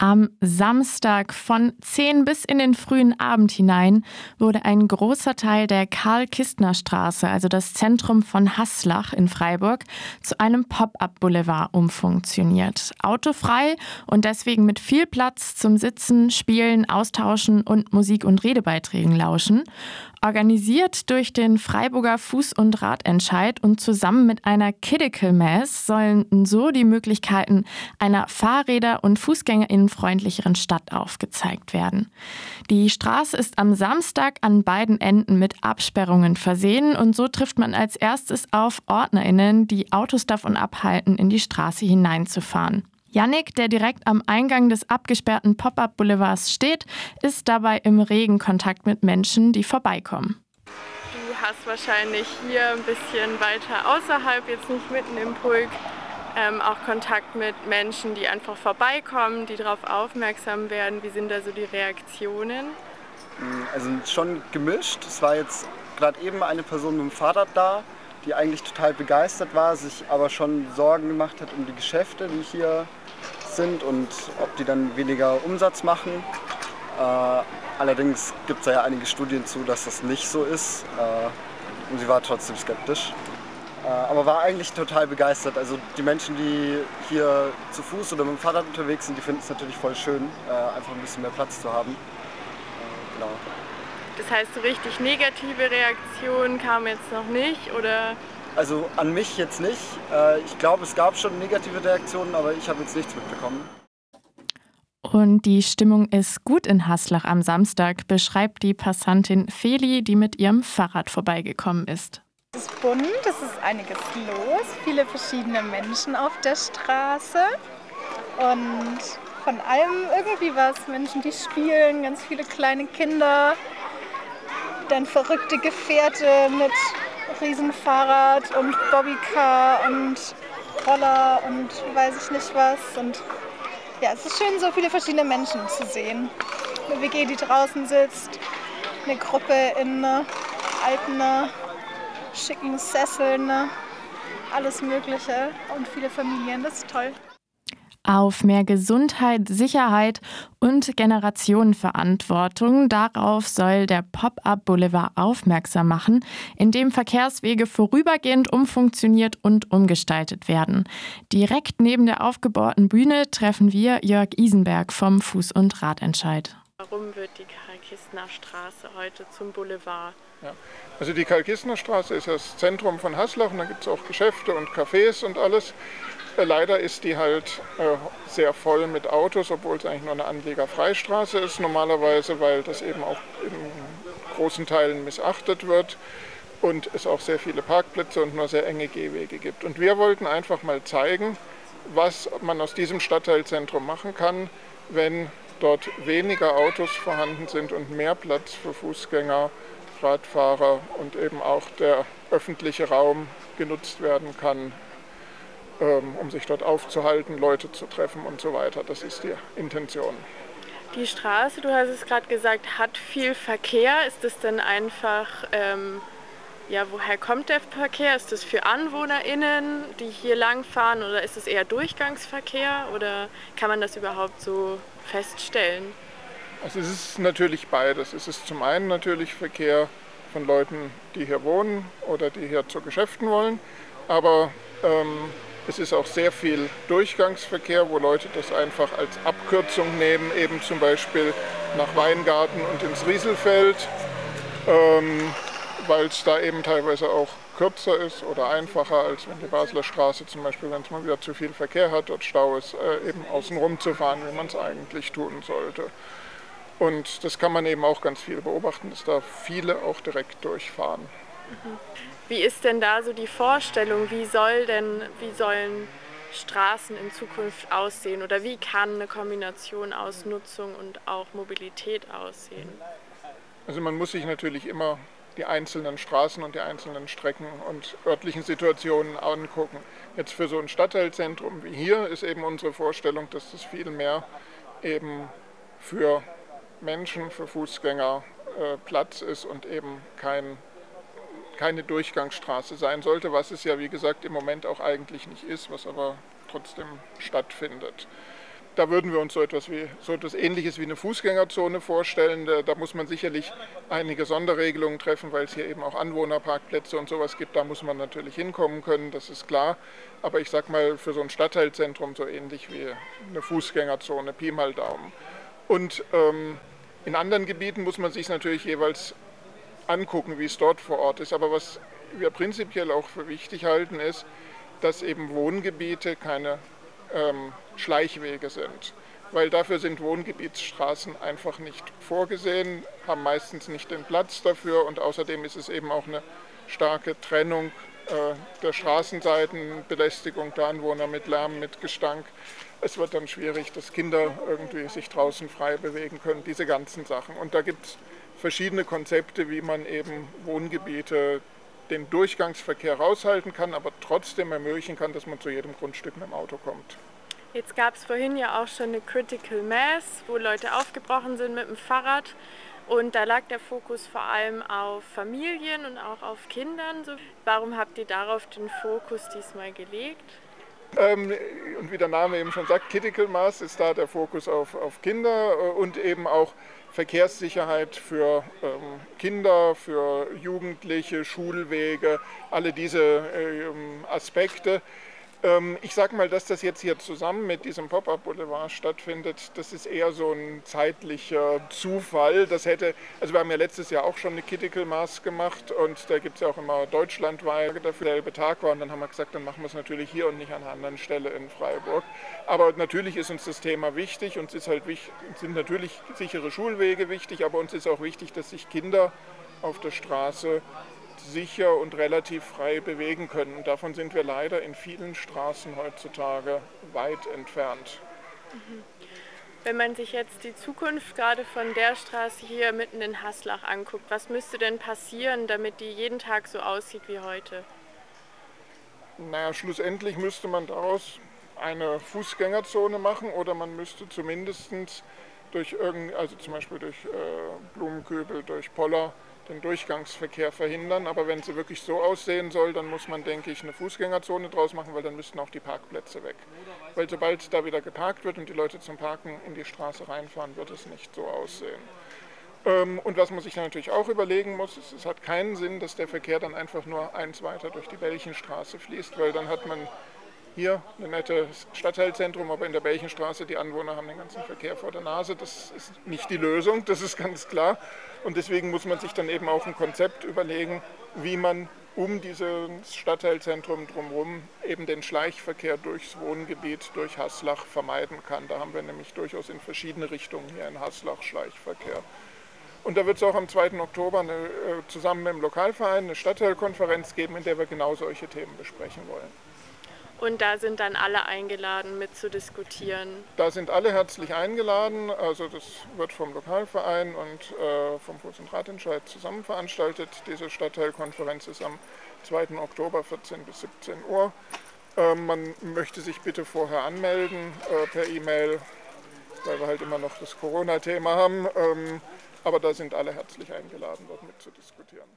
Am Samstag von 10 bis in den frühen Abend hinein wurde ein großer Teil der Karl-Kistner-Straße, also das Zentrum von Haslach in Freiburg, zu einem Pop-up-Boulevard umfunktioniert. Autofrei und deswegen mit viel Platz zum Sitzen, Spielen, Austauschen und Musik- und Redebeiträgen lauschen. Organisiert durch den Freiburger Fuß- und Radentscheid und zusammen mit einer Kidical Mass sollen so die Möglichkeiten einer Fahrräder- und Fußgängerinnenfreundlicheren Stadt aufgezeigt werden. Die Straße ist am Samstag an beiden Enden mit Absperrungen versehen und so trifft man als erstes auf OrdnerInnen, die Autos davon abhalten, in die Straße hineinzufahren. Yannick, der direkt am Eingang des abgesperrten Pop-up-Boulevards steht, ist dabei im regen Kontakt mit Menschen, die vorbeikommen. Du hast wahrscheinlich hier ein bisschen weiter außerhalb, jetzt nicht mitten im Pulk, ähm, auch Kontakt mit Menschen, die einfach vorbeikommen, die darauf aufmerksam werden. Wie sind da so die Reaktionen? Also schon gemischt. Es war jetzt gerade eben eine Person mit dem Fahrrad da, die eigentlich total begeistert war, sich aber schon Sorgen gemacht hat um die Geschäfte, die hier sind und ob die dann weniger Umsatz machen. Äh, allerdings gibt es ja einige Studien zu, dass das nicht so ist. Äh, und sie war trotzdem skeptisch. Äh, aber war eigentlich total begeistert. Also die Menschen, die hier zu Fuß oder mit dem Fahrrad unterwegs sind, die finden es natürlich voll schön, äh, einfach ein bisschen mehr Platz zu haben. Äh, genau. Das heißt, so richtig negative Reaktionen kamen jetzt noch nicht oder? Also an mich jetzt nicht. Äh, ich glaube, es gab schon negative Reaktionen, aber ich habe jetzt nichts mitbekommen. Und die Stimmung ist gut in Haslach am Samstag, beschreibt die Passantin Feli, die mit ihrem Fahrrad vorbeigekommen ist. Es ist bunt, es ist einiges los, viele verschiedene Menschen auf der Straße und von allem irgendwie was. Menschen, die spielen, ganz viele kleine Kinder, dann verrückte Gefährte mit Riesenfahrrad und Bobbycar und Roller und weiß ich nicht was. Und ja, es ist schön, so viele verschiedene Menschen zu sehen. Eine WG, die draußen sitzt, eine Gruppe in äh, alten, schicken Sesseln, äh, alles Mögliche und viele Familien. Das ist toll auf mehr Gesundheit, Sicherheit und Generationenverantwortung. Darauf soll der Pop-up Boulevard aufmerksam machen, in dem Verkehrswege vorübergehend umfunktioniert und umgestaltet werden. Direkt neben der aufgebauten Bühne treffen wir Jörg Isenberg vom Fuß- und Radentscheid. Warum wird die Karl-Kistner Straße heute zum Boulevard? Ja. Also die Karl-Kistner Straße ist das Zentrum von Haslach und da gibt es auch Geschäfte und Cafés und alles. Äh, leider ist die halt äh, sehr voll mit Autos, obwohl es eigentlich nur eine Anlegerfreistraße ist normalerweise, weil das eben auch in großen Teilen missachtet wird und es auch sehr viele Parkplätze und nur sehr enge Gehwege gibt. Und wir wollten einfach mal zeigen, was man aus diesem Stadtteilzentrum machen kann, wenn dort weniger Autos vorhanden sind und mehr Platz für Fußgänger, Radfahrer und eben auch der öffentliche Raum genutzt werden kann ähm, um sich dort aufzuhalten, Leute zu treffen und so weiter. Das ist die Intention. Die Straße, du hast es gerade gesagt, hat viel Verkehr. Ist das dann einfach, ähm, ja, woher kommt der Verkehr? Ist das für AnwohnerInnen, die hier langfahren oder ist es eher Durchgangsverkehr oder kann man das überhaupt so feststellen? Also es ist natürlich beides. Es ist zum einen natürlich Verkehr von Leuten, die hier wohnen oder die hier zu Geschäften wollen, aber ähm, es ist auch sehr viel Durchgangsverkehr, wo Leute das einfach als Abkürzung nehmen, eben zum Beispiel nach Weingarten und ins Rieselfeld, ähm, weil es da eben teilweise auch kürzer ist oder einfacher, als wenn die Basler Straße zum Beispiel, wenn es mal wieder zu viel Verkehr hat, dort Stau ist, äh, eben außenrum zu fahren, wie man es eigentlich tun sollte. Und das kann man eben auch ganz viel beobachten, dass da viele auch direkt durchfahren. Mhm. Wie ist denn da so die Vorstellung? Wie soll denn, wie sollen Straßen in Zukunft aussehen oder wie kann eine Kombination aus Nutzung und auch Mobilität aussehen? Also man muss sich natürlich immer die einzelnen Straßen und die einzelnen Strecken und örtlichen Situationen angucken. Jetzt für so ein Stadtteilzentrum wie hier ist eben unsere Vorstellung, dass das viel mehr eben für Menschen, für Fußgänger äh, Platz ist und eben kein keine Durchgangsstraße sein sollte, was es ja wie gesagt im Moment auch eigentlich nicht ist, was aber trotzdem stattfindet. Da würden wir uns so etwas, wie, so etwas Ähnliches wie eine Fußgängerzone vorstellen. Da, da, muss man sicherlich einige Sonderregelungen treffen, weil es hier eben auch Anwohnerparkplätze und sowas gibt. Da muss man natürlich hinkommen können, das ist klar. Aber ich sag mal, für so ein Stadtteilzentrum so ähnlich wie eine Fußgängerzone, Pi mal Daumen. Und ähm, in anderen Gebieten muss man sich natürlich jeweils angucken, wie es dort vor Ort ist. Aber was wir prinzipiell auch für wichtig halten, ist, dass eben Wohngebiete keine ähm, Schleichwege sind. Weil dafür sind Wohngebietsstraßen einfach nicht vorgesehen, haben meistens nicht den Platz dafür und außerdem ist es eben auch eine starke Trennung äh, der Straßenseiten, Belästigung der Anwohner mit Lärm, mit Gestank. Es wird dann schwierig, dass Kinder irgendwie sich draußen frei bewegen können, diese ganzen Sachen. Und da gibt es verschiedene Konzepte, wie man eben Wohngebiete den Durchgangsverkehr raushalten kann, aber trotzdem ermöglichen kann, dass man zu jedem Grundstück mit dem Auto kommt. Jetzt gab es vorhin ja auch schon eine Critical Mass, wo Leute aufgebrochen sind mit dem Fahrrad. Und da lag der Fokus vor allem auf Familien und auch auf Kindern. Warum habt ihr darauf den Fokus diesmal gelegt? Ähm, und wie der Name eben schon sagt, Critical Mass ist da der Fokus auf, auf Kinder äh, und eben auch Verkehrssicherheit für ähm, Kinder, für Jugendliche, Schulwege, alle diese ähm, Aspekte. Ähm, ich sage mal, dass das jetzt hier zusammen mit diesem Pop-up-Boulevard stattfindet, das ist eher so ein zeitlicher Zufall. Das hätte, also wir haben ja letztes Jahr auch schon eine Mass gemacht und da gibt es ja auch immer deutschlandweit dafür derselbe Tag war und dann haben wir gesagt, dann machen wir es natürlich hier und nicht an einer anderen Stelle in Freiburg. Aber natürlich ist uns das Thema wichtig und es ist halt sind natürlich sichere Schulwege wichtig, aber uns ist auch wichtig, dass sich Kinder auf der Straße sicher und relativ frei bewegen können. Und davon sind wir leider in vielen Straßen heutzutage weit entfernt. Mhm. Wenn man sich jetzt die Zukunft gerade von der Straße hier mitten in Haslach anguckt, was müsste denn passieren, damit die jeden Tag so aussieht wie heute? Naja, schlussendlich müsste man daraus eine Fußgängerzone machen oder man müsste zumindest durch irgend, also zum Beispiel durch äh, Blumenkübel, durch Poller, den Durchgangsverkehr verhindern. Aber wenn sie wirklich so aussehen soll, dann muss man, denke ich, eine Fußgängerzone draus machen, weil dann müssten auch die Parkplätze weg. Weil sobald da wieder geparkt wird und die Leute zum Parken in die Straße reinfahren, wird es nicht so aussehen. Ähm, und was man sich natürlich auch überlegen muss, ist, es hat keinen Sinn, dass der Verkehr dann einfach nur eins weiter durch die Belchenstraße fließt, weil dann hat man hier ein nettes Stadtteilzentrum, aber in der Belchenstraße, die Anwohner haben den ganzen Verkehr vor der Nase. Das ist nicht die Lösung, das ist ganz klar. Und deswegen muss man sich dann eben auch ein Konzept überlegen, wie man um dieses Stadtteilzentrum drumherum eben den Schleichverkehr durchs Wohngebiet, durch Haslach vermeiden kann. Da haben wir nämlich durchaus in verschiedene Richtungen hier in Haslach Schleichverkehr. Und da wird es auch am 2. Oktober eine, äh, zusammen mit dem Lokalverein eine Stadtteilkonferenz geben, in der wir genau solche Themen besprechen wollen. Und da sind dann alle eingeladen, mitzudiskutieren. Da sind alle herzlich eingeladen. Also das wird vom Lokalverein und äh, vom Fuß- und Ratentscheid zusammen veranstaltet. Diese Stadtteilkonferenz ist am 2. Oktober 14 bis 17 Uhr. Äh, man möchte sich bitte vorher anmelden äh, per E-Mail, weil wir halt immer noch das Corona-Thema haben. Ähm, aber da sind alle herzlich eingeladen, dort mitzudiskutieren.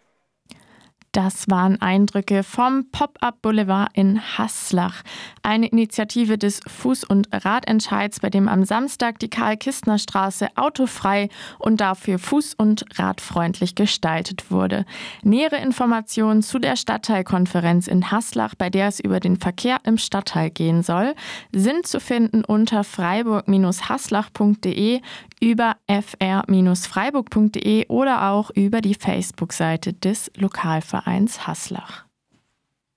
Das waren Eindrücke vom Pop-Up Boulevard in Haslach, eine Initiative des Fuß- und Radentscheids, bei dem am Samstag die Karl-Kistner-Straße autofrei und dafür fuß- und radfreundlich gestaltet wurde. Nähere Informationen zu der Stadtteilkonferenz in Haslach, bei der es über den Verkehr im Stadtteil gehen soll, sind zu finden unter freiburg-haslach.de, über fr-freiburg.de oder auch über die Facebook-Seite des Lokalvereins Haslach.